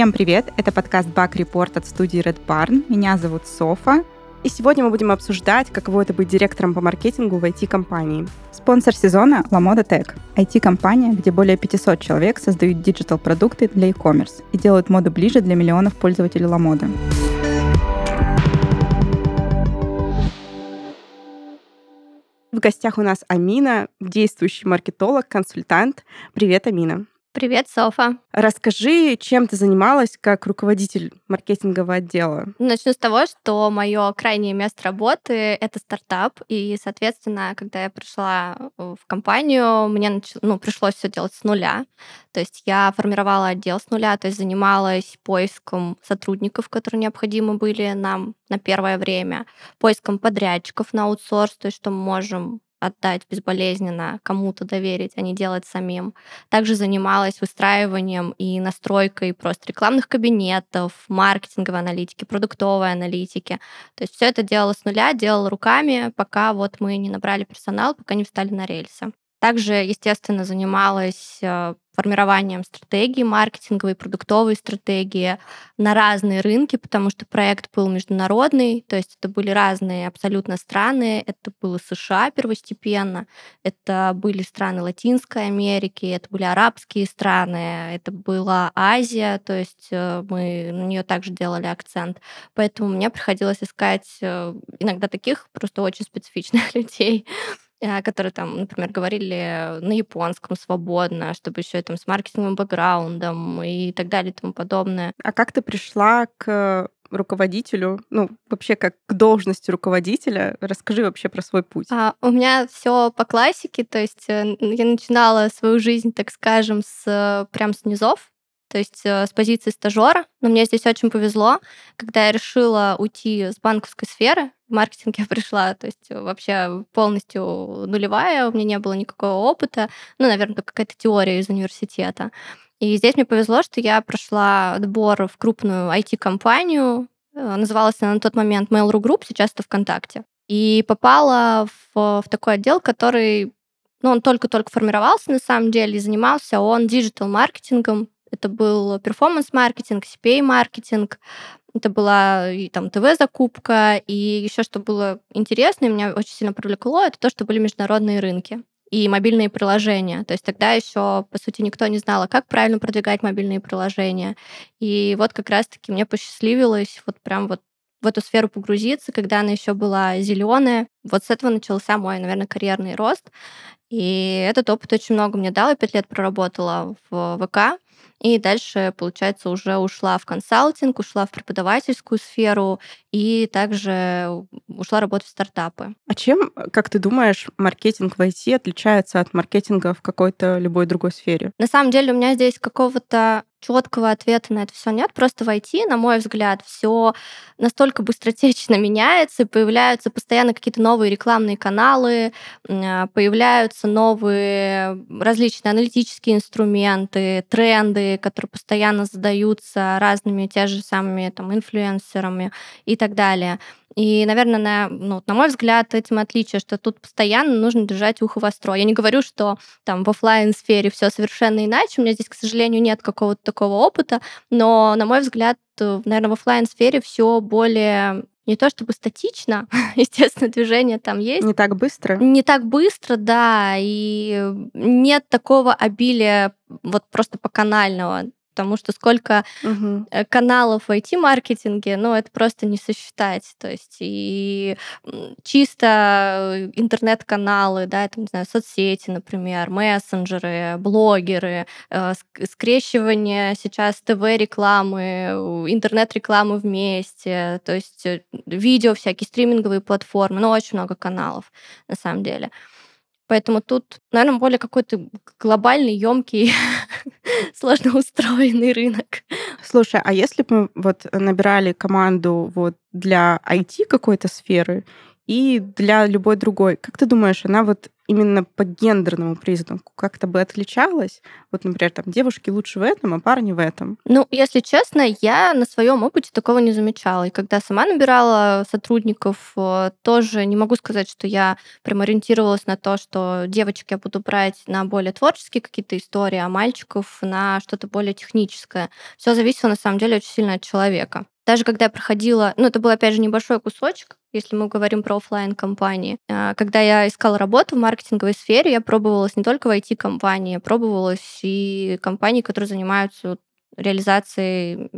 Всем привет! Это подкаст Bug Report от студии Red Barn. Меня зовут Софа. И сегодня мы будем обсуждать, каково это быть директором по маркетингу в IT-компании. Спонсор сезона — LaModa Tech. IT-компания, где более 500 человек создают диджитал-продукты для e-commerce и делают моду ближе для миллионов пользователей LaModa. В гостях у нас Амина, действующий маркетолог, консультант. Привет, Амина. Привет, Софа. Расскажи, чем ты занималась как руководитель маркетингового отдела? Начну с того, что мое крайнее место работы — это стартап, и, соответственно, когда я пришла в компанию, мне нач... ну, пришлось все делать с нуля. То есть я формировала отдел с нуля, то есть занималась поиском сотрудников, которые необходимы были нам на первое время, поиском подрядчиков на аутсорс, то есть что мы можем отдать безболезненно, кому-то доверить, а не делать самим. Также занималась выстраиванием и настройкой просто рекламных кабинетов, маркетинговой аналитики, продуктовой аналитики. То есть все это делала с нуля, делала руками, пока вот мы не набрали персонал, пока не встали на рельсы. Также, естественно, занималась э, формированием стратегии маркетинговой, продуктовой стратегии на разные рынки, потому что проект был международный, то есть это были разные абсолютно страны, это было США первостепенно, это были страны Латинской Америки, это были арабские страны, это была Азия, то есть э, мы на нее также делали акцент. Поэтому мне приходилось искать э, иногда таких просто очень специфичных людей, которые там, например, говорили на японском свободно, чтобы еще там с маркетинговым бэкграундом и так далее и тому подобное. А как ты пришла к руководителю, ну, вообще как к должности руководителя. Расскажи вообще про свой путь. А, у меня все по классике, то есть э, я начинала свою жизнь, так скажем, с прям с низов, то есть э, с позиции стажера. Но мне здесь очень повезло, когда я решила уйти с банковской сферы, в маркетинг я пришла, то есть вообще полностью нулевая, у меня не было никакого опыта, ну, наверное, только какая-то теория из университета. И здесь мне повезло, что я прошла отбор в крупную IT-компанию, э, называлась она на тот момент Mail.ru Group, сейчас это ВКонтакте. И попала в, в такой отдел, который ну, он только-только формировался на самом деле, и занимался он digital-маркетингом, это был performance-маркетинг, CPA-маркетинг, это была и там ТВ-закупка, и еще что было интересно, и меня очень сильно привлекло, это то, что были международные рынки и мобильные приложения. То есть тогда еще, по сути, никто не знал, а как правильно продвигать мобильные приложения. И вот как раз-таки мне посчастливилось вот прям вот в эту сферу погрузиться, когда она еще была зеленая. Вот с этого начался мой, наверное, карьерный рост. И этот опыт очень много мне дал. Я пять лет проработала в ВК. И дальше, получается, уже ушла в консалтинг, ушла в преподавательскую сферу и также ушла работать в стартапы. А чем, как ты думаешь, маркетинг в IT отличается от маркетинга в какой-то любой другой сфере? На самом деле у меня здесь какого-то четкого ответа на это все нет. Просто в IT, на мой взгляд, все настолько быстротечно меняется, появляются постоянно какие-то новые рекламные каналы, а, появляются новые различные аналитические инструменты, тренды, которые постоянно задаются разными те же самыми там инфлюенсерами и так далее. И, наверное, на, ну, на мой взгляд, этим отличие, что тут постоянно нужно держать ухо востро. Я не говорю, что там в офлайн сфере все совершенно иначе. У меня здесь, к сожалению, нет какого-то такого опыта, но, на мой взгляд, наверное, в офлайн сфере все более не то чтобы статично, естественно, движение там есть. Не так быстро? Не так быстро, да, и нет такого обилия вот просто по канального потому что сколько угу. каналов в IT-маркетинге, ну, это просто не сосчитать. То есть и чисто интернет-каналы, да, это, не знаю, соцсети, например, мессенджеры, блогеры, э, скрещивание сейчас ТВ-рекламы, интернет-рекламы вместе, то есть э, видео всякие, стриминговые платформы, ну, очень много каналов, на самом деле. Поэтому тут, наверное, более какой-то глобальный, емкий, сложно устроенный рынок. Слушай, а если бы мы вот набирали команду вот для IT какой-то сферы, и для любой другой. Как ты думаешь, она вот именно по гендерному признаку как-то бы отличалась? Вот, например, там девушки лучше в этом, а парни в этом. Ну, если честно, я на своем опыте такого не замечала. И когда сама набирала сотрудников, э, тоже не могу сказать, что я прям ориентировалась на то, что девочек я буду брать на более творческие какие-то истории, а мальчиков на что-то более техническое. Все зависело на самом деле очень сильно от человека. Даже когда я проходила, ну, это был, опять же, небольшой кусочек, если мы говорим про офлайн компании а, Когда я искала работу в маркетинговой сфере, я пробовалась не только в IT-компании, пробовалась и компании, которые занимаются реализацией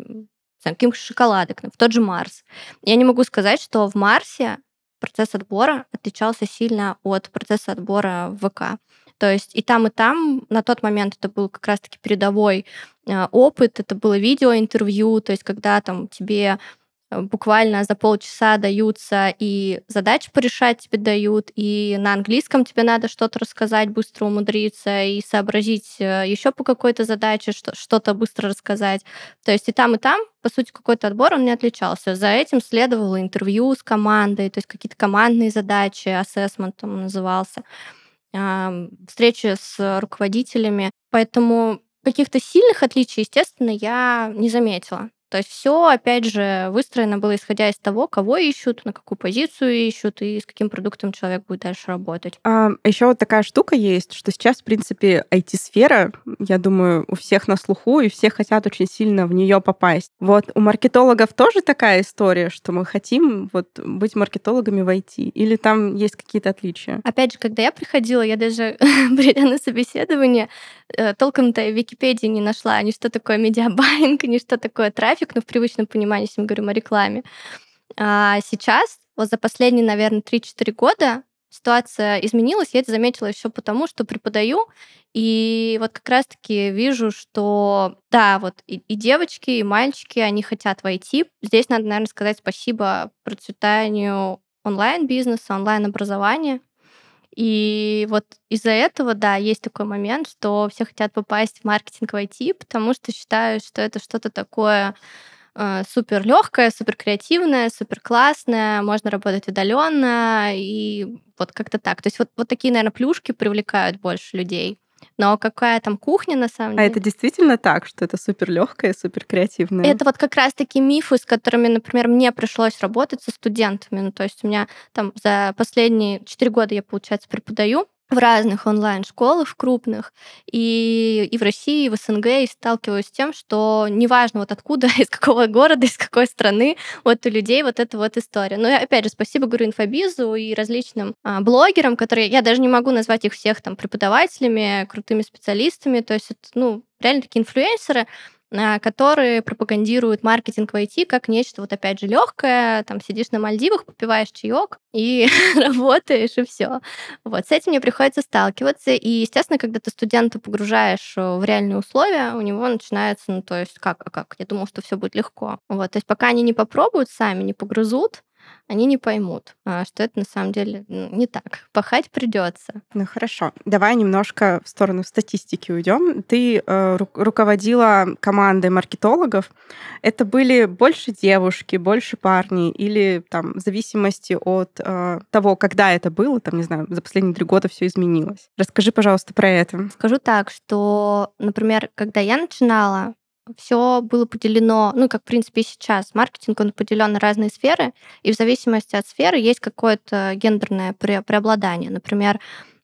каких-то шоколадок, в тот же Марс. Я не могу сказать, что в Марсе процесс отбора отличался сильно от процесса отбора в ВК. То есть и там, и там на тот момент это был как раз-таки передовой а, опыт, это было видеоинтервью, то есть когда там тебе Э, буквально за полчаса даются и задачи порешать тебе дают, и на английском тебе надо что-то рассказать, быстро умудриться, и сообразить э, еще по какой-то задаче что-то быстро рассказать. То есть и там, и там, по сути, какой-то отбор, он не отличался. За этим следовало интервью с командой, то есть какие-то командные задачи, ассессмент там назывался, встречи с руководителями. Поэтому каких-то сильных отличий, естественно, я не заметила. То есть все, опять же, выстроено было исходя из того, кого ищут, на какую позицию ищут и с каким продуктом человек будет дальше работать. А, еще вот такая штука есть, что сейчас, в принципе, IT-сфера, я думаю, у всех на слуху, и все хотят очень сильно в нее попасть. Вот у маркетологов тоже такая история, что мы хотим вот быть маркетологами в IT, или там есть какие-то отличия? Опять же, когда я приходила, я даже, придя на собеседование, э, толком-то в Википедии не нашла ни что такое медиабайинг, ни что такое трафик, трафик, но в привычном понимании, если мы говорим о рекламе. А сейчас, вот за последние, наверное, 3-4 года ситуация изменилась. Я это заметила еще потому, что преподаю, и вот как раз-таки вижу, что да, вот и, и девочки, и мальчики, они хотят войти. Здесь надо, наверное, сказать спасибо процветанию онлайн-бизнеса, онлайн-образования. И вот из-за этого, да, есть такой момент, что все хотят попасть в маркетинг в IT, потому что считают, что это что-то такое э, супер легкое, супер креативное, супер классное, можно работать удаленно и вот как-то так. То есть вот, вот такие, наверное, плюшки привлекают больше людей. Но какая там кухня на самом деле? А это действительно так, что это супер легкое, супер креативное? Это вот как раз таки мифы, с которыми, например, мне пришлось работать со студентами. Ну, то есть у меня там за последние четыре года я, получается, преподаю в разных онлайн-школах, крупных, и, и в России, и в СНГ, и сталкиваюсь с тем, что неважно вот откуда, из какого города, из какой страны, вот у людей вот эта вот история. Но я, опять же, спасибо, говорю, инфобизу и различным а, блогерам, которые, я даже не могу назвать их всех там преподавателями, крутыми специалистами, то есть, ну, реально такие инфлюенсеры, которые пропагандируют маркетинг в IT как нечто, вот опять же, легкое, там сидишь на Мальдивах, попиваешь чаек и работаешь, и все. Вот, с этим мне приходится сталкиваться. И, естественно, когда ты студента погружаешь э, в реальные условия, у него начинается, ну, то есть, как, а как? Я думал, что все будет легко. Вот, то есть, пока они не попробуют сами, не погрызут, они не поймут, а, что это на самом деле не так. Пахать придется. Ну хорошо, давай немножко в сторону статистики уйдем. Ты э, ру- руководила командой маркетологов. Это были больше девушки, больше парни, или там в зависимости от э, того, когда это было, там не знаю, за последние три года все изменилось. Расскажи, пожалуйста, про это. Скажу так, что, например, когда я начинала, все было поделено, ну, как, в принципе, и сейчас. Маркетинг, он поделен на разные сферы, и в зависимости от сферы есть какое-то гендерное преобладание. Например,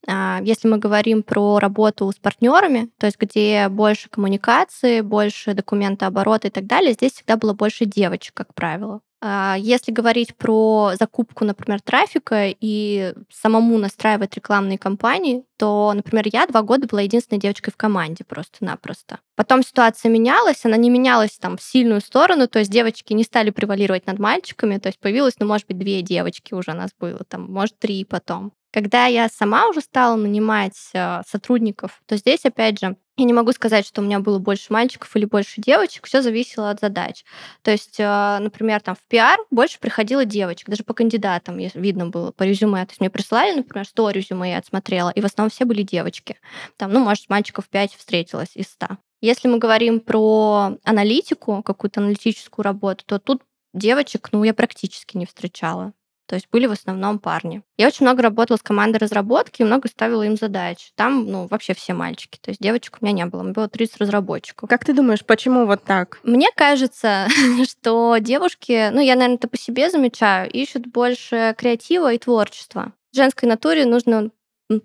если мы говорим про работу с партнерами, то есть где больше коммуникации, больше документооборота и так далее, здесь всегда было больше девочек, как правило. А, если говорить про закупку, например, трафика и самому настраивать рекламные кампании, то, например, я два года была единственной девочкой в команде просто-напросто. Потом ситуация менялась, она не менялась там в сильную сторону, то есть девочки не стали превалировать над мальчиками, то есть появилось, ну, может быть, две девочки уже у нас было, там, может, три потом. Когда я сама уже стала нанимать э, сотрудников, то здесь, опять же, я не могу сказать, что у меня было больше мальчиков или больше девочек, все зависело от задач. То есть, э, например, там в пиар больше приходило девочек, даже по кандидатам видно было по резюме. То есть мне прислали, например, 100 резюме я отсмотрела, и в основном все были девочки. Там, ну, может, мальчиков 5 встретилось из 100. Если мы говорим про аналитику, какую-то аналитическую работу, то тут девочек, ну, я практически не встречала. То есть были в основном парни. Я очень много работала с командой разработки и много ставила им задач. Там, ну, вообще все мальчики. То есть девочек у меня не было. Было 30 разработчиков. Как ты думаешь, почему вот так? Мне кажется, что девушки, ну, я, наверное, это по себе замечаю, ищут больше креатива и творчества. В женской натуре нужно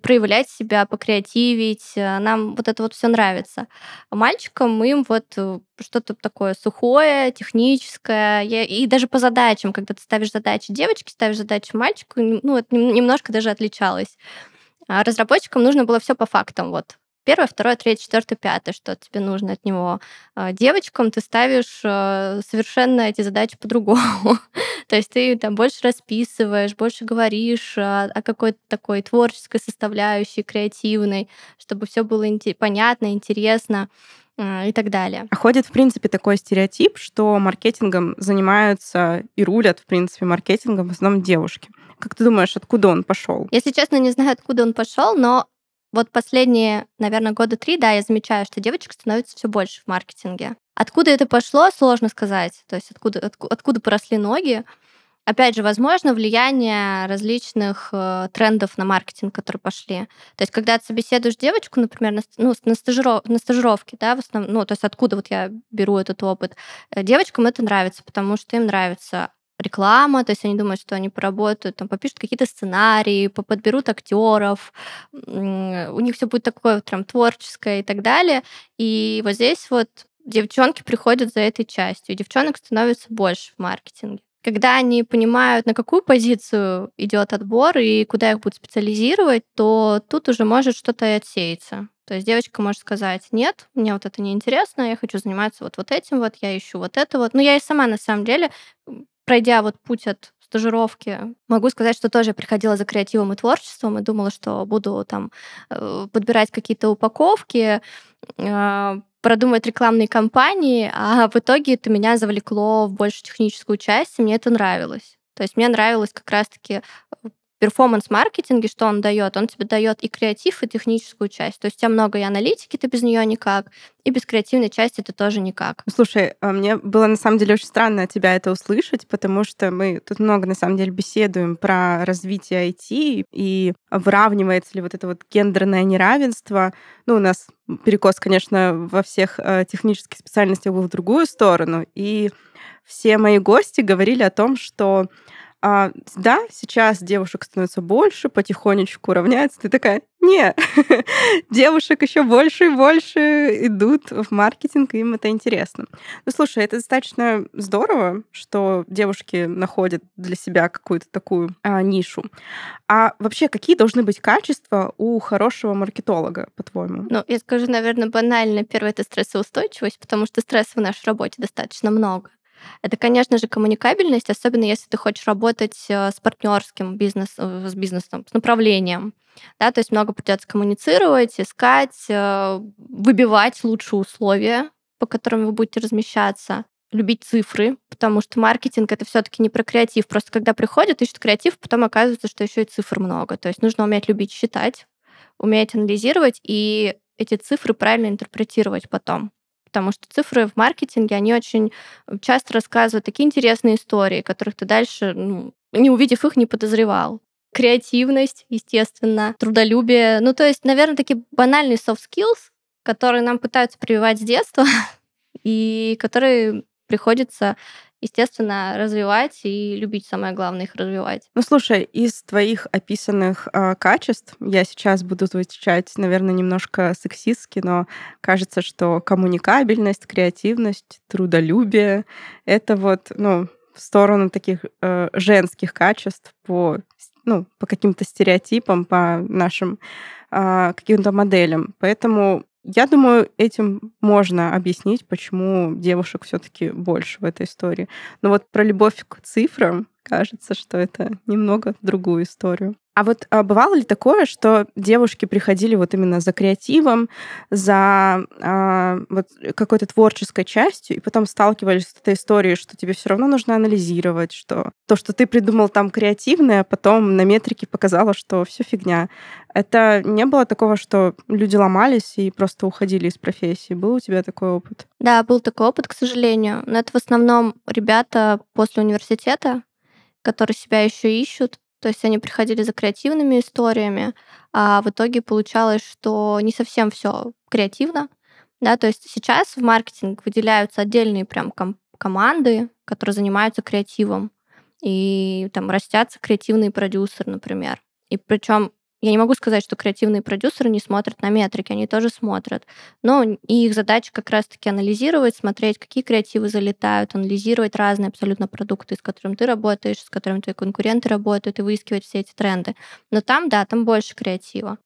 проявлять себя, покреативить. Э, нам вот это вот все нравится. А мальчикам им вот э, что-то такое сухое, техническое. И даже по задачам, когда ты ставишь задачи девочки, ставишь задачи мальчику, ну, это немножко даже отличалось. А разработчикам нужно было все по фактам. Вот первое, второе, третье, четвертое, пятое, что тебе нужно от него. А, девочкам ты ставишь э, совершенно эти задачи по-другому. То есть ты там больше расписываешь, больше говоришь о какой-то такой творческой составляющей, креативной, чтобы все было понятно, интересно а, и так далее. А ходит, в принципе, такой стереотип, что маркетингом занимаются и рулят, в принципе, маркетингом в основном девушки. Как ты думаешь, откуда он пошел? Если честно, не знаю, откуда он пошел, но вот последние, наверное, года три, да, я замечаю, что девочек становится все больше в маркетинге. Откуда это пошло, сложно сказать. То есть откуда, откуда, откуда поросли ноги. Опять же, возможно, влияние различных э, трендов на маркетинг, которые пошли. То есть, когда ты собеседуешь девочку, например, на, ну, на, стажиров, на стажировке, да, в основном, ну, то есть, откуда вот я беру этот опыт, э, девочкам это нравится, потому что им нравится реклама, то есть они думают, что они поработают, там, попишут какие-то сценарии, подберут актеров, у них все будет такое вот прям творческое и так далее. И вот здесь вот девчонки приходят за этой частью, девчонок становится больше в маркетинге. Когда они понимают, на какую позицию идет отбор и куда их будут специализировать, то тут уже может что-то и отсеяться. То есть девочка может сказать, нет, мне вот это не интересно, я хочу заниматься вот, вот этим вот, я ищу вот это вот. Но я и сама на самом деле пройдя вот путь от стажировки, могу сказать, что тоже приходила за креативом и творчеством и думала, что буду там э, подбирать какие-то упаковки, э, продумать рекламные кампании, а в итоге это меня завлекло в больше техническую часть, и мне это нравилось. То есть мне нравилось как раз-таки э, перформанс-маркетинге, что он дает? Он тебе дает и креатив, и техническую часть. То есть у тебя много и аналитики, ты без нее никак, и без креативной части ты тоже никак. Слушай, а мне было на самом деле очень странно от тебя это услышать, потому что мы тут много на самом деле беседуем про развитие IT и выравнивается ли вот это вот гендерное неравенство. Ну, у нас перекос, конечно, во всех э, технических специальностях был в другую сторону, и все мои гости говорили о том, что а, да, сейчас девушек становится больше, потихонечку равняется. Ты такая, не, девушек еще больше и больше идут в маркетинг, им это интересно. Ну, слушай, это достаточно здорово, что девушки находят для себя какую-то такую а, нишу. А вообще, какие должны быть качества у хорошего маркетолога, по-твоему? Ну, я скажу, наверное, банально. Первое — это стрессоустойчивость, потому что стресса в нашей работе достаточно много. Это, конечно же, коммуникабельность, особенно если ты хочешь работать э, с партнерским бизнесом, э, с бизнесом, с направлением. Да, то есть много придется коммуницировать, искать, э, выбивать лучшие условия, по которым вы будете размещаться любить цифры, потому что маркетинг это все-таки не про креатив. Просто когда приходят, ищут креатив, потом оказывается, что еще и цифр много. То есть нужно уметь любить считать, уметь анализировать и эти цифры правильно интерпретировать потом потому что цифры в маркетинге, они очень часто рассказывают такие интересные истории, которых ты дальше, ну, не увидев их, не подозревал. Креативность, естественно, трудолюбие. Ну, то есть, наверное, такие банальные soft skills, которые нам пытаются прививать с детства, и которые приходится естественно, развивать и любить, самое главное, их развивать. Ну, слушай, из твоих описанных э, качеств я сейчас буду звучать, наверное, немножко сексистски, но кажется, что коммуникабельность, креативность, трудолюбие — это вот, ну, в сторону таких э, женских качеств по, ну, по каким-то стереотипам, по нашим э, каким-то моделям. Поэтому я думаю, этим можно объяснить, почему девушек все-таки больше в этой истории. Но вот про любовь к цифрам кажется, что это немного другую историю. А вот а бывало ли такое, что девушки приходили вот именно за креативом, за а, вот какой-то творческой частью, и потом сталкивались с этой историей, что тебе все равно нужно анализировать, что то, что ты придумал там креативное, а потом на метрике показало, что все фигня. Это не было такого, что люди ломались и просто уходили из профессии. Был у тебя такой опыт? Да, был такой опыт, к сожалению. Но это в основном ребята после университета, которые себя еще ищут. То есть они приходили за креативными историями, а в итоге получалось, что не совсем все креативно. Да, то есть сейчас в маркетинг выделяются отдельные прям ком- команды, которые занимаются креативом. И там растятся креативные продюсеры, например. И причем я не могу сказать, что креативные продюсеры не смотрят на метрики, они тоже смотрят. Но их задача как раз-таки анализировать, смотреть, какие креативы залетают, анализировать разные абсолютно продукты, с которыми ты работаешь, с которыми твои конкуренты работают, и выискивать все эти тренды. Но там, да, там больше креатива.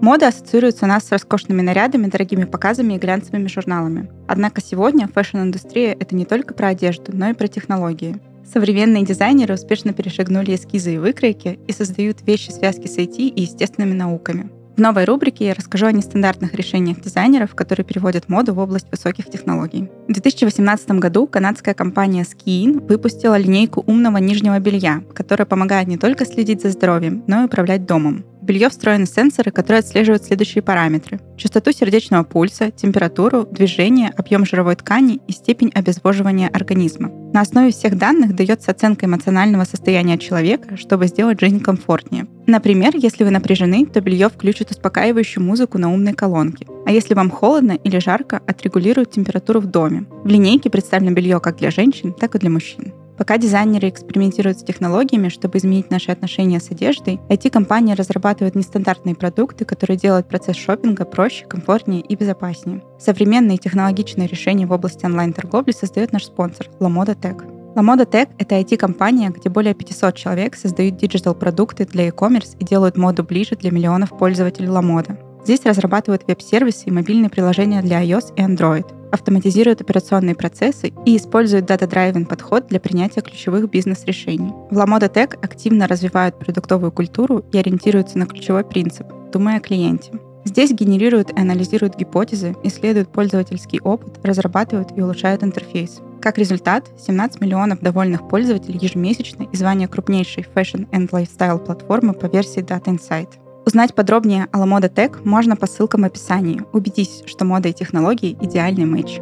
Мода ассоциируется у нас с роскошными нарядами, дорогими показами и глянцевыми журналами. Однако сегодня fashion-индустрия — это не только про одежду, но и про технологии. Современные дизайнеры успешно перешагнули эскизы и выкройки и создают вещи в связке с IT и естественными науками. В новой рубрике я расскажу о нестандартных решениях дизайнеров, которые переводят моду в область высоких технологий. В 2018 году канадская компания Skiin выпустила линейку умного нижнего белья, которая помогает не только следить за здоровьем, но и управлять домом белье встроены сенсоры, которые отслеживают следующие параметры. Частоту сердечного пульса, температуру, движение, объем жировой ткани и степень обезвоживания организма. На основе всех данных дается оценка эмоционального состояния человека, чтобы сделать жизнь комфортнее. Например, если вы напряжены, то белье включит успокаивающую музыку на умной колонке. А если вам холодно или жарко, отрегулирует температуру в доме. В линейке представлено белье как для женщин, так и для мужчин. Пока дизайнеры экспериментируют с технологиями, чтобы изменить наши отношения с одеждой, IT-компании разрабатывают нестандартные продукты, которые делают процесс шопинга проще, комфортнее и безопаснее. Современные технологичные решения в области онлайн-торговли создает наш спонсор – LaModa Tech. Lamoda Tech — это IT-компания, где более 500 человек создают digital-продукты для e-commerce и делают моду ближе для миллионов пользователей Lamoda. Здесь разрабатывают веб-сервисы и мобильные приложения для iOS и Android — автоматизируют операционные процессы и использует data-driven подход для принятия ключевых бизнес-решений. В Lamoda Tech активно развивают продуктовую культуру и ориентируются на ключевой принцип – думай о клиенте. Здесь генерируют и анализируют гипотезы, исследуют пользовательский опыт, разрабатывают и улучшают интерфейс. Как результат, 17 миллионов довольных пользователей ежемесячно и звание крупнейшей fashion and lifestyle платформы по версии Data Insight. Узнать подробнее о LaModa Tech можно по ссылкам в описании. Убедись, что мода и технологии — идеальный матч.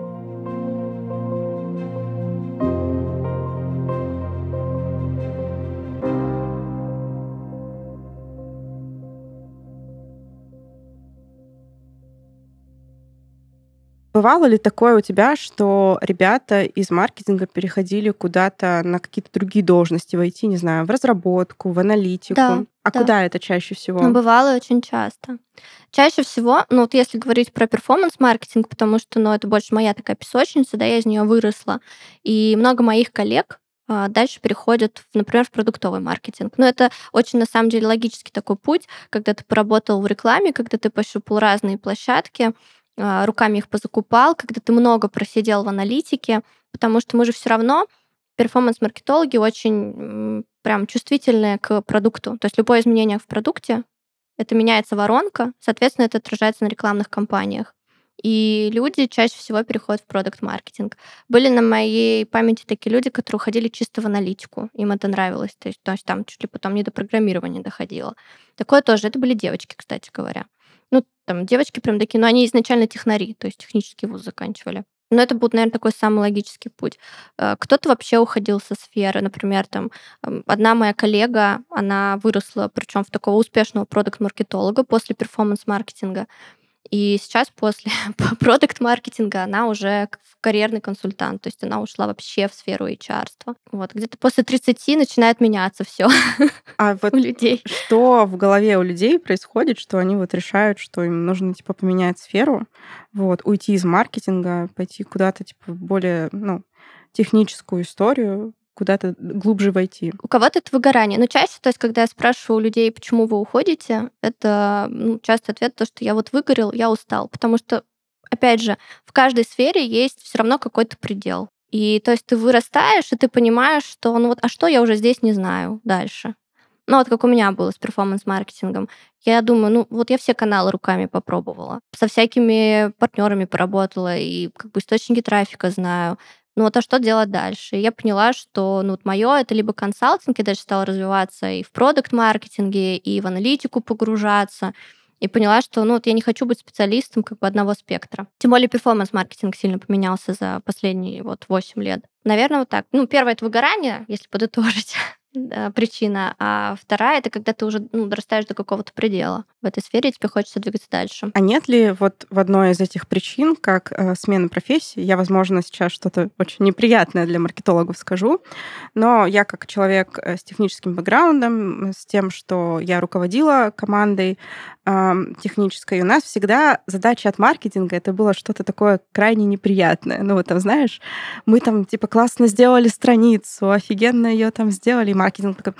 Бывало ли такое у тебя, что ребята из маркетинга переходили куда-то на какие-то другие должности войти, не знаю, в разработку, в аналитику? Да, а да. куда это чаще всего? Ну, бывало очень часто. Чаще всего, ну вот если говорить про перформанс-маркетинг, потому что, ну, это больше моя такая песочница, да, я из нее выросла, и много моих коллег а, дальше переходят, например, в продуктовый маркетинг. Но это очень, на самом деле, логический такой путь, когда ты поработал в рекламе, когда ты пощупал разные площадки, руками их позакупал, когда ты много просидел в аналитике, потому что мы же все равно перформанс-маркетологи очень прям чувствительные к продукту. То есть любое изменение в продукте, это меняется воронка, соответственно, это отражается на рекламных кампаниях. И люди чаще всего переходят в продукт-маркетинг. Были на моей памяти такие люди, которые уходили чисто в аналитику. Им это нравилось. То есть, то есть там чуть ли потом не до программирования доходило. Такое тоже. Это были девочки, кстати говоря. Ну, там девочки прям такие, но они изначально технари, то есть технический вуз заканчивали. Но это будет, наверное, такой самый логический путь. Э, кто-то вообще уходил со сферы. Например, там одна моя коллега, она выросла, причем в такого успешного продукт-маркетолога после перформанс-маркетинга. И сейчас после продукт-маркетинга она уже карьерный консультант, то есть она ушла вообще в сферу HR. Вот, где-то после 30 начинает меняться все а вот у людей. Что в голове у людей происходит, что они вот решают, что им нужно типа поменять сферу, вот, уйти из маркетинга, пойти куда-то типа более, ну, техническую историю, куда-то глубже войти. У кого-то это выгорание. Но чаще, то есть, когда я спрашиваю у людей, почему вы уходите, это ну, часто ответ то, что я вот выгорел, я устал. Потому что, опять же, в каждой сфере есть все равно какой-то предел. И то есть ты вырастаешь, и ты понимаешь, что ну вот, а что я уже здесь не знаю дальше. Ну, вот как у меня было с перформанс-маркетингом. Я думаю, ну, вот я все каналы руками попробовала. Со всякими партнерами поработала, и как бы источники трафика знаю. Ну вот а что делать дальше? И я поняла, что ну, вот мое это либо консалтинг, я дальше стала развиваться и в продукт-маркетинге, и в аналитику погружаться. и поняла, что ну, вот я не хочу быть специалистом как бы одного спектра. Тем более перформанс-маркетинг сильно поменялся за последние вот 8 лет. Наверное, вот так. Ну, первое — это выгорание, если подытожить причина, а вторая это когда ты уже ну, дорастаешь до какого-то предела в этой сфере, и тебе хочется двигаться дальше. А нет ли вот в одной из этих причин, как э, смена профессии, я, возможно, сейчас что-то очень неприятное для маркетологов скажу, но я как человек э, с техническим бэкграундом, с тем, что я руководила командой технической, у нас всегда задача от маркетинга это было что-то такое крайне неприятное. Ну вот там, знаешь, мы там типа классно сделали страницу, офигенно ее там сделали, маркетинг такой,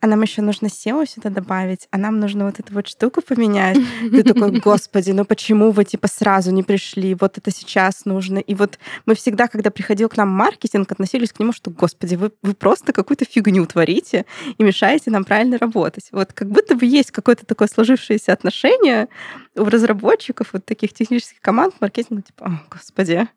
а нам еще нужно SEO сюда добавить, а нам нужно вот эту вот штуку поменять. Ты такой, господи, ну почему вы типа сразу не пришли? Вот это сейчас нужно. И вот мы всегда, когда приходил к нам маркетинг, относились к нему, что, господи, вы, вы просто какую-то фигню творите и мешаете нам правильно работать. Вот как будто бы есть какое-то такое сложившееся отношение у разработчиков вот таких технических команд маркетинга, типа, о, господи,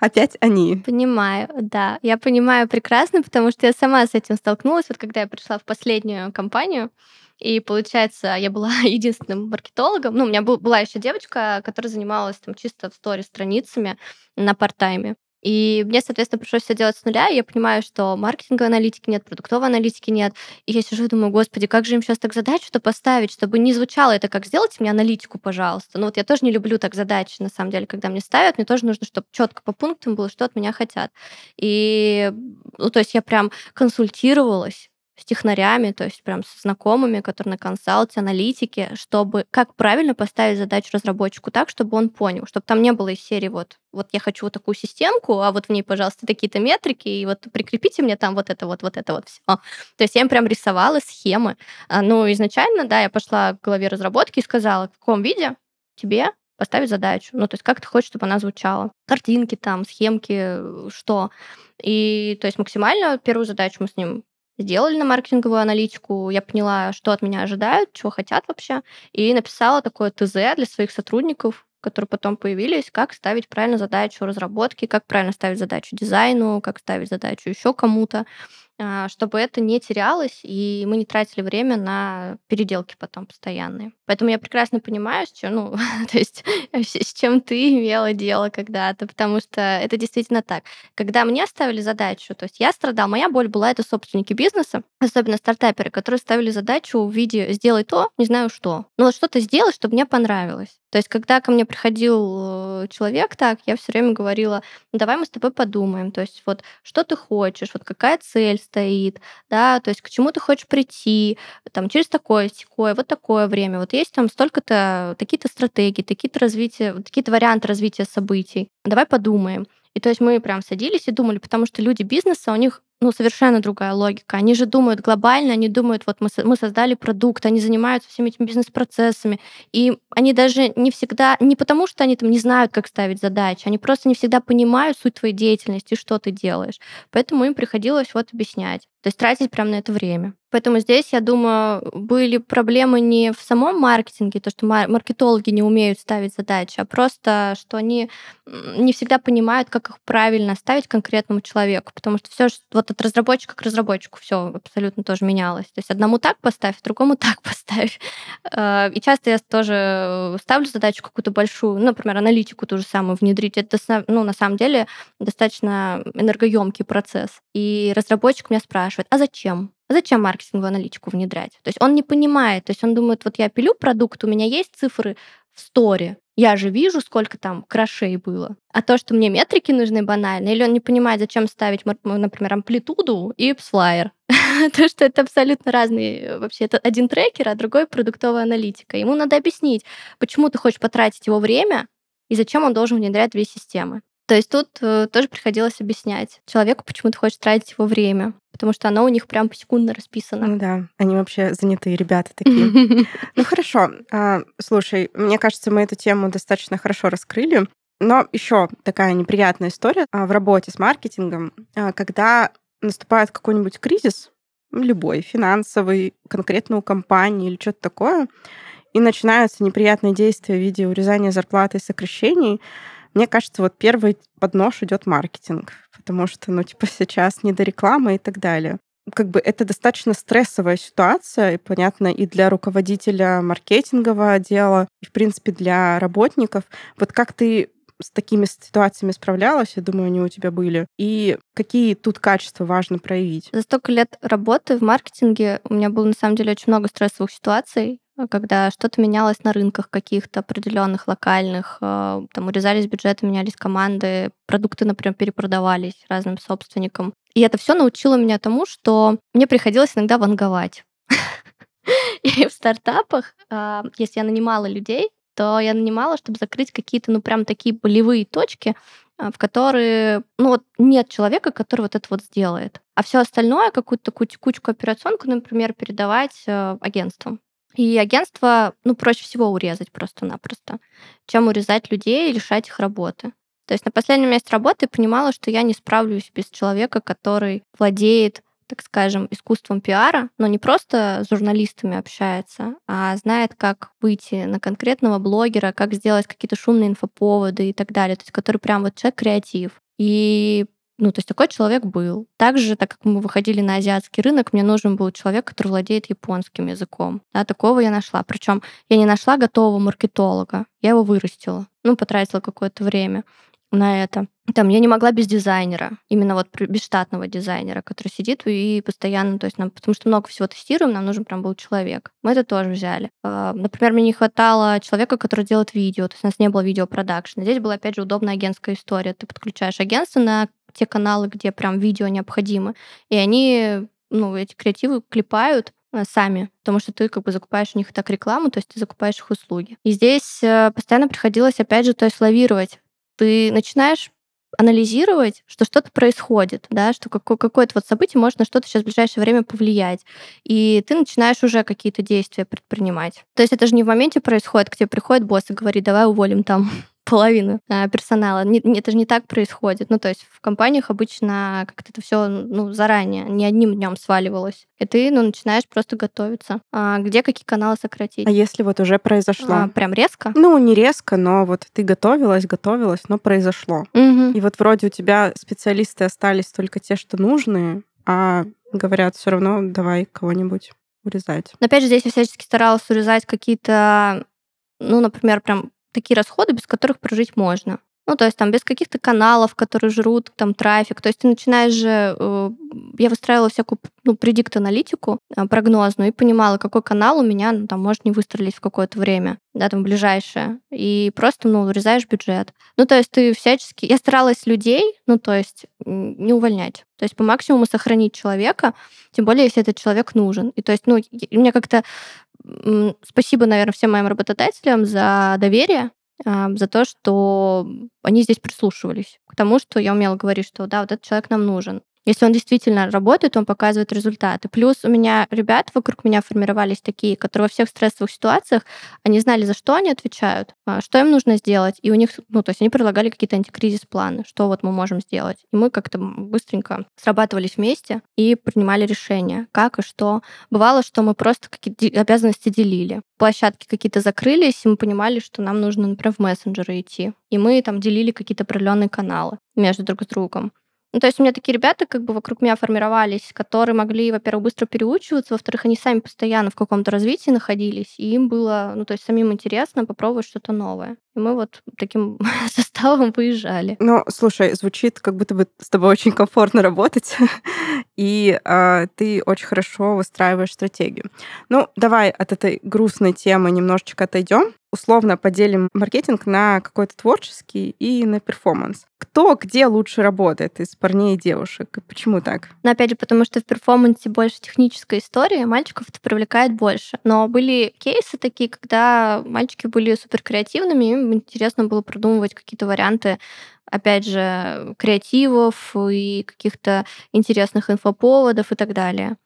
опять они. Понимаю, да. Я понимаю прекрасно, потому что я сама с этим столкнулась. Вот когда я пришла в последнюю компанию, и получается, я была единственным маркетологом. Ну, у меня был, была еще девочка, которая занималась там чисто в сторе страницами на парт-тайме. И мне, соответственно, пришлось все делать с нуля. И я понимаю, что маркетинговой аналитики нет, продуктовой аналитики нет. И я сижу и думаю, господи, как же им сейчас так задачу-то поставить, чтобы не звучало это как сделайте мне аналитику, пожалуйста. Ну вот я тоже не люблю так задачи, на самом деле, когда мне ставят. Мне тоже нужно, чтобы четко по пунктам было, что от меня хотят. И, ну, то есть я прям консультировалась с технарями, то есть прям со знакомыми, которые на консалте, аналитике, чтобы как правильно поставить задачу разработчику так, чтобы он понял, чтобы там не было из серии вот, вот я хочу вот такую системку, а вот в ней, пожалуйста, такие-то метрики, и вот прикрепите мне там вот это вот, вот это вот все. То есть я им прям рисовала схемы. А, ну, изначально, да, я пошла к главе разработки и сказала, в каком виде тебе поставить задачу. Ну, то есть как ты хочешь, чтобы она звучала. Картинки там, схемки, что. И то есть максимально первую задачу мы с ним сделали на маркетинговую аналитику, я поняла, что от меня ожидают, чего хотят вообще, и написала такое ТЗ для своих сотрудников, которые потом появились, как ставить правильно задачу разработки, как правильно ставить задачу дизайну, как ставить задачу еще кому-то. А, чтобы это не терялось, и мы не тратили время на переделки потом постоянные. Поэтому я прекрасно понимаю, с чем, ну, то есть с чем ты имела дело когда-то, потому что это действительно так. Когда мне ставили задачу, то есть я страдала, моя боль была это собственники бизнеса, особенно стартаперы, которые ставили задачу в виде «сделай то, не знаю что». Ну вот что-то сделать, чтобы мне понравилось. То есть, когда ко мне приходил э, человек так, я все время говорила, ну, давай мы с тобой подумаем, то есть вот что ты хочешь, вот какая цель стоит, да, то есть к чему ты хочешь прийти, там через такое, такое, вот такое время, вот есть там столько-то, такие-то стратегии, такие-то развития, такие-то варианты развития событий, давай подумаем. И то есть мы прям садились и думали, потому что люди бизнеса, у них ну, совершенно другая логика. Они же думают глобально, они думают, вот мы, мы создали продукт, они занимаются всеми этими бизнес-процессами, и они даже не всегда, не потому что они там не знают, как ставить задачи, они просто не всегда понимают суть твоей деятельности, что ты делаешь. Поэтому им приходилось вот объяснять. То есть тратить прямо на это время. Поэтому здесь, я думаю, были проблемы не в самом маркетинге, то, что маркетологи не умеют ставить задачи, а просто, что они не всегда понимают, как их правильно ставить конкретному человеку, потому что все вот от разработчика к разработчику все абсолютно тоже менялось. То есть одному так поставь, другому так поставь. Э, и часто я тоже ставлю задачу какую-то большую, ну, например, аналитику ту же самую внедрить. Это, ну, на самом деле, достаточно энергоемкий процесс. И разработчик меня спрашивает, а зачем? А зачем маркетинговую аналитику внедрять? То есть он не понимает, то есть он думает, вот я пилю продукт, у меня есть цифры в сторе, я же вижу, сколько там крашей было. А то, что мне метрики нужны банально, или он не понимает, зачем ставить, например, амплитуду и псфлайер. то, что это абсолютно разные, вообще, это один трекер, а другой продуктовая аналитика. Ему надо объяснить, почему ты хочешь потратить его время, и зачем он должен внедрять две системы. То есть тут э, тоже приходилось объяснять человеку, почему ты хочешь тратить его время, потому что оно у них прям посекундно расписано. Ну да, они вообще занятые ребята такие. Ну хорошо, а, слушай, мне кажется, мы эту тему достаточно хорошо раскрыли. Но еще такая неприятная история а, в работе с маркетингом, а, когда наступает какой-нибудь кризис, любой, финансовый, конкретно у компании или что-то такое, и начинаются неприятные действия в виде урезания зарплаты и сокращений, мне кажется, вот первый под нож идет маркетинг, потому что, ну, типа, сейчас не до рекламы и так далее. как бы это достаточно стрессовая ситуация, и понятно, и для руководителя маркетингового отдела, и, в принципе, для работников. Вот как ты с такими ситуациями справлялась, я думаю, они у тебя были, и какие тут качества важно проявить? За столько лет работы в маркетинге у меня было, на самом деле, очень много стрессовых ситуаций, когда что-то менялось на рынках каких-то определенных, локальных, э, там урезались бюджеты, менялись команды, продукты, например, перепродавались разным собственникам. И это все научило меня тому, что мне приходилось иногда ванговать. И в стартапах, а, если я нанимала людей, то я нанимала, чтобы закрыть какие-то, ну, прям такие болевые точки, а, в которые, ну, вот нет человека, который вот это вот сделает. А все остальное, какую-то такую текучку операционку, например, передавать э, агентствам. И агентство, ну, проще всего урезать просто-напросто, чем урезать людей и лишать их работы. То есть на последнем месте работы я понимала, что я не справлюсь без человека, который владеет так скажем, искусством пиара, но не просто с журналистами общается, а знает, как выйти на конкретного блогера, как сделать какие-то шумные инфоповоды и так далее. То есть который прям вот человек креатив. И ну, то есть такой человек был. Также, так как мы выходили на азиатский рынок, мне нужен был человек, который владеет японским языком. Да, такого я нашла. Причем я не нашла готового маркетолога, я его вырастила. Ну, потратила какое-то время на это. Там я не могла без дизайнера, именно вот без штатного дизайнера, который сидит и постоянно, то есть нам, потому что много всего тестируем, нам нужен прям был человек. Мы это тоже взяли. А, например, мне не хватало человека, который делает видео, то есть у нас не было видеопродакшена. Здесь была, опять же, удобная агентская история. Ты подключаешь агентство на те каналы, где прям видео необходимо, и они, ну, эти креативы клепают, э, сами, потому что ты как бы закупаешь у них так рекламу, то есть ты закупаешь их услуги. И здесь э, постоянно приходилось, опять же, то есть лавировать ты начинаешь анализировать, что что-то происходит, да, что какое-то вот событие может на что-то сейчас в ближайшее время повлиять. И ты начинаешь уже какие-то действия предпринимать. То есть это же не в моменте происходит, к тебе приходит босс и говорит, давай уволим там половину а, персонала. Не, это же не так происходит. Ну, то есть в компаниях обычно как-то это все ну, заранее, не одним днем сваливалось. И ты ну, начинаешь просто готовиться. А где какие каналы сократить? А если вот уже произошло? А, прям резко? Ну, не резко, но вот ты готовилась, готовилась, но произошло. Угу. И вот вроде у тебя специалисты остались только те, что нужные, а говорят все равно давай кого-нибудь урезать. Но опять же, здесь я всячески старалась урезать какие-то, ну, например, прям такие расходы, без которых прожить можно. Ну, то есть там без каких-то каналов, которые жрут там трафик. То есть ты начинаешь же... Э, я выстраивала всякую ну, предикт-аналитику э, прогнозную и понимала, какой канал у меня ну, там может не выстрелить в какое-то время, да, там ближайшее. И просто, ну, урезаешь бюджет. Ну, то есть ты всячески... Я старалась людей, ну, то есть не увольнять. То есть по максимуму сохранить человека, тем более, если этот человек нужен. И то есть, ну, у меня как-то спасибо, наверное, всем моим работодателям за доверие, за то, что они здесь прислушивались к тому, что я умела говорить, что да, вот этот человек нам нужен. Если он действительно работает, он показывает результаты. Плюс у меня ребята вокруг меня формировались такие, которые во всех стрессовых ситуациях, они знали, за что они отвечают, а, что им нужно сделать, и у них, ну, то есть они предлагали какие-то антикризис-планы, что вот мы можем сделать. И мы как-то быстренько срабатывались вместе и принимали решения, как и что. Бывало, что мы просто какие-то обязанности делили. Площадки какие-то закрылись, и мы понимали, что нам нужно, например, в мессенджеры идти. И мы там делили какие-то определенные каналы между друг с другом. Ну, то есть у меня такие ребята как бы вокруг меня формировались, которые могли, во-первых, быстро переучиваться, во-вторых, они сами постоянно в каком-то развитии находились, и им было, ну, то есть самим интересно попробовать что-то новое. И мы вот таким составом выезжали. Ну, слушай, звучит, как будто бы с тобой очень комфортно работать, и э, ты очень хорошо выстраиваешь стратегию. Ну, давай от этой грустной темы немножечко отойдем условно поделим маркетинг на какой-то творческий и на перформанс. Кто где лучше работает из парней и девушек? почему так? Ну, опять же, потому что в перформансе больше техническая история, мальчиков это привлекает больше. Но были кейсы такие, когда мальчики были супер креативными, им интересно было продумывать какие-то варианты опять же, креативов и каких-то интересных инфоповодов и так далее.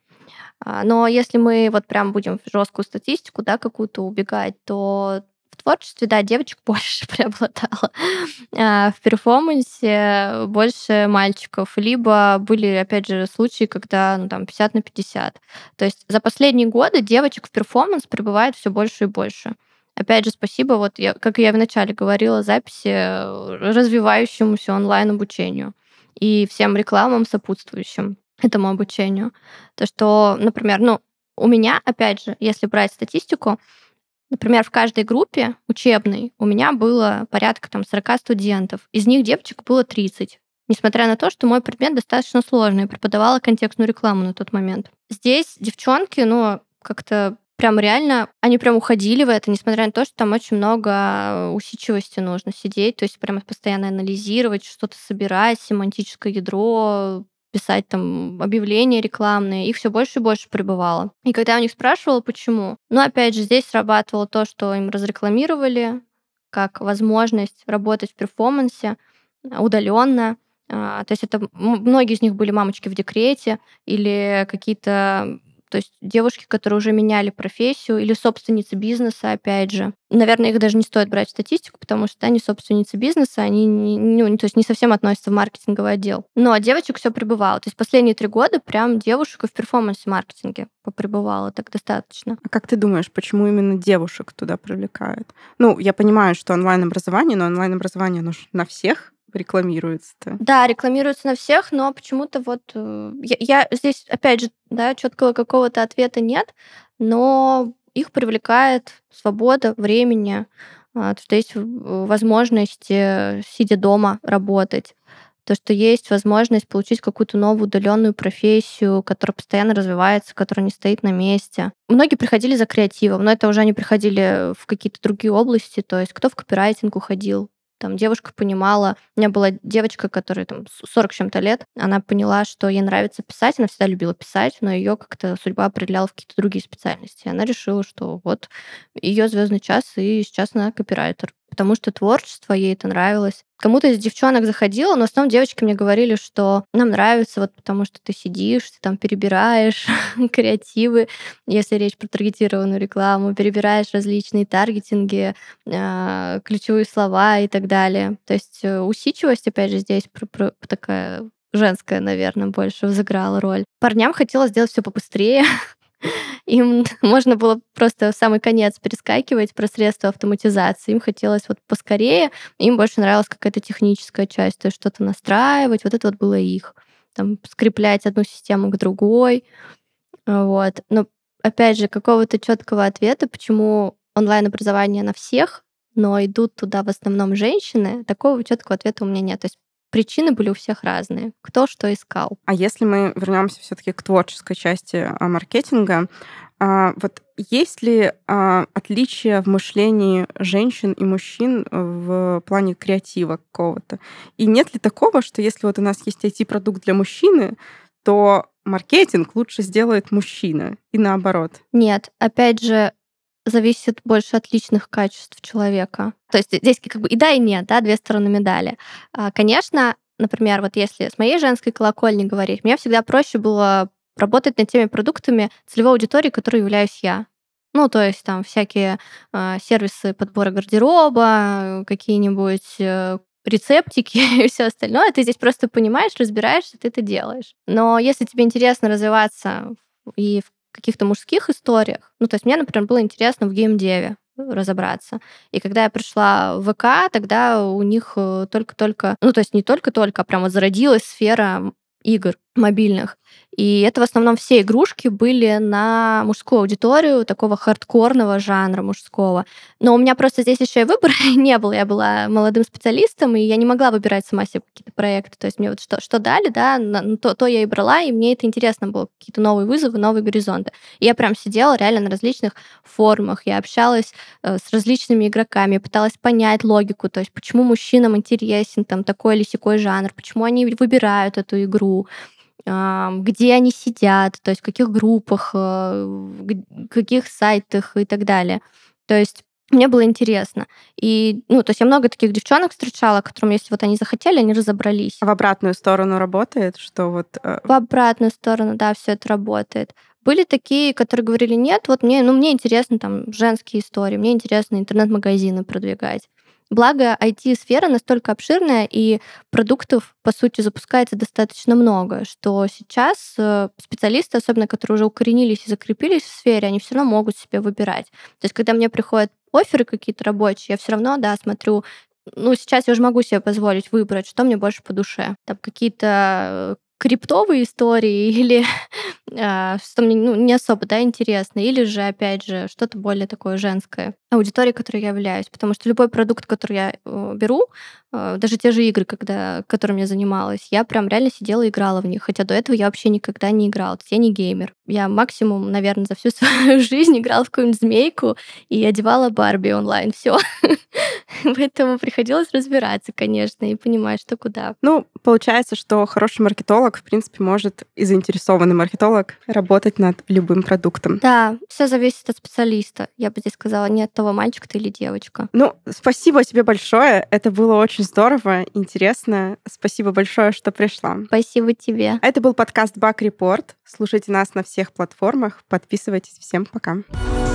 А, но если мы вот прям будем в жесткую статистику, да, какую-то убегать, то в творчестве, да, девочек больше преобладало. А в перформансе больше мальчиков. Либо были, опять же, случаи, когда, ну, там, 50 на 50. То есть за последние годы девочек в перформанс прибывает все больше и больше. Опять же, спасибо, вот я, как я вначале говорила, записи развивающемуся онлайн-обучению и всем рекламам сопутствующим. этому обучению. То, что, например, ну, у меня, опять же, если брать статистику, например, в каждой группе учебной у меня было порядка там 40 студентов. Из них девочек было 30 несмотря на то, что мой предмет достаточно сложный, преподавала контекстную рекламу на тот момент. Здесь девчонки, ну, как-то прям реально, они прям уходили в это, несмотря на то, что там очень много усидчивости нужно сидеть, то есть прямо постоянно анализировать, что-то собирать, семантическое ядро, писать там объявления рекламные, их все больше и больше прибывало. И когда я у них спрашивала, почему, ну, опять же, здесь срабатывало то, что им разрекламировали как возможность работать в перформансе удаленно, а, то есть это многие из них были мамочки в декрете или какие-то то есть девушки, которые уже меняли профессию, или собственницы бизнеса, опять же. Наверное, их даже не стоит брать в статистику, потому что они собственницы бизнеса, они не, ну, то есть не совсем относятся в маркетинговый отдел. Но девочек все прибывало. То есть последние три года прям девушек в перформанс-маркетинге поприбывало так достаточно. А как ты думаешь, почему именно девушек туда привлекают? Ну, я понимаю, что онлайн-образование, но онлайн-образование, оно на всех рекламируется-то? Да, рекламируется на всех, но почему-то вот э, я, я здесь, опять же, да, четкого какого-то ответа нет, но их привлекает свобода времени, а, то, что есть возможность, сидя дома, работать то, что есть возможность получить какую-то новую удаленную профессию, которая постоянно развивается, которая не стоит на месте. Многие приходили за креативом, но это уже они приходили в какие-то другие области, то есть кто в копирайтинг уходил, там девушка понимала, у меня была девочка, которая там 40 чем-то лет, она поняла, что ей нравится писать, она всегда любила писать, но ее как-то судьба определяла в какие-то другие специальности. Она решила, что вот ее звездный час, и сейчас она копирайтер потому что творчество, ей это нравилось. Кому-то из девчонок заходила, но в основном девочки мне говорили, что нам нравится вот потому, что ты сидишь, ты там перебираешь креативы, если речь про таргетированную рекламу, перебираешь различные таргетинги, э, ключевые слова и так далее. То есть э, усидчивость, опять же, здесь такая женская, наверное, больше взыграла роль. Парням хотелось сделать все побыстрее, им можно было просто в самый конец перескакивать про средства автоматизации. Им хотелось вот поскорее, им больше нравилась какая-то техническая часть, то есть что-то настраивать, вот это вот было их. Там скреплять одну систему к другой. Вот. Но опять же, какого-то четкого ответа, почему онлайн-образование на всех, но идут туда в основном женщины, такого четкого ответа у меня нет. То есть причины были у всех разные. Кто что искал. А если мы вернемся все-таки к творческой части а, маркетинга, а, вот есть ли а, отличия в мышлении женщин и мужчин в плане креатива какого-то? И нет ли такого, что если вот у нас есть IT-продукт для мужчины, то маркетинг лучше сделает мужчина и наоборот? Нет, опять же, зависит больше от личных качеств человека. То есть здесь как бы и да, и нет, да, две стороны медали. А, конечно, например, вот если с моей женской колокольни говорить, мне всегда проще было работать над теми продуктами целевой аудитории, которой являюсь я. Ну, то есть там всякие э, сервисы подбора гардероба, какие-нибудь э, рецептики и все остальное. Ты здесь просто понимаешь, разбираешься, ты это делаешь. Но если тебе интересно развиваться и в каких-то мужских историях. Ну, то есть мне, например, было интересно в геймдеве разобраться. И когда я пришла в ВК, тогда у них э, только-только, ну, то есть не только-только, а прямо зародилась сфера игр мобильных. И это в основном все игрушки были на мужскую аудиторию, такого хардкорного жанра мужского. Но у меня просто здесь еще и выбора не было. Я была молодым специалистом, и я не могла выбирать сама себе какие-то проекты. То есть мне вот что, что дали, да, то, то я и брала, и мне это интересно было. Какие-то новые вызовы, новые горизонты. И я прям сидела реально на различных форумах. Я общалась э, с различными игроками, пыталась понять логику, то есть почему мужчинам интересен там такой или сякой жанр, почему они выбирают эту игру, где они сидят, то есть в каких группах, э, в каких сайтах и так далее. То есть мне было интересно. И, ну, то есть я много таких девчонок встречала, которым, если вот они захотели, они разобрались. А в обратную сторону работает, что вот... Э, в обратную сторону, да, все это работает. Были такие, которые говорили, нет, вот мне, ну, мне интересно там женские истории, мне интересно интернет-магазины продвигать. Благо, IT-сфера настолько обширная, и продуктов, по сути, запускается достаточно много, что сейчас э, специалисты, особенно которые уже укоренились и закрепились в сфере, они все равно могут себе выбирать. То есть, когда мне приходят оферы какие-то рабочие, я все равно, да, смотрю, ну, сейчас я уже могу себе позволить выбрать, что мне больше по душе. Там какие-то криптовые истории или а, что мне ну, не особо да, интересно, или же, опять же, что-то более такое женское. Аудитория, которой я являюсь. Потому что любой продукт, который я э, беру, э, даже те же игры, когда, которыми я занималась, я прям реально сидела и играла в них. Хотя до этого я вообще никогда не играла. Я не геймер. Я максимум, наверное, за всю свою жизнь играла в какую-нибудь змейку и одевала Барби онлайн. Все. Поэтому приходилось разбираться, конечно, и понимать, что куда. Ну, получается, что хороший маркетолог, в принципе, может и заинтересованный маркетолог работать над любым продуктом. Да, все зависит от специалиста. Я бы здесь сказала, не от того, мальчик ты или девочка. Ну, спасибо тебе большое. Это было очень здорово, интересно. Спасибо большое, что пришла. Спасибо тебе. Это был подкаст Бак Report. Слушайте нас на всех платформах. Подписывайтесь. Всем пока. Пока.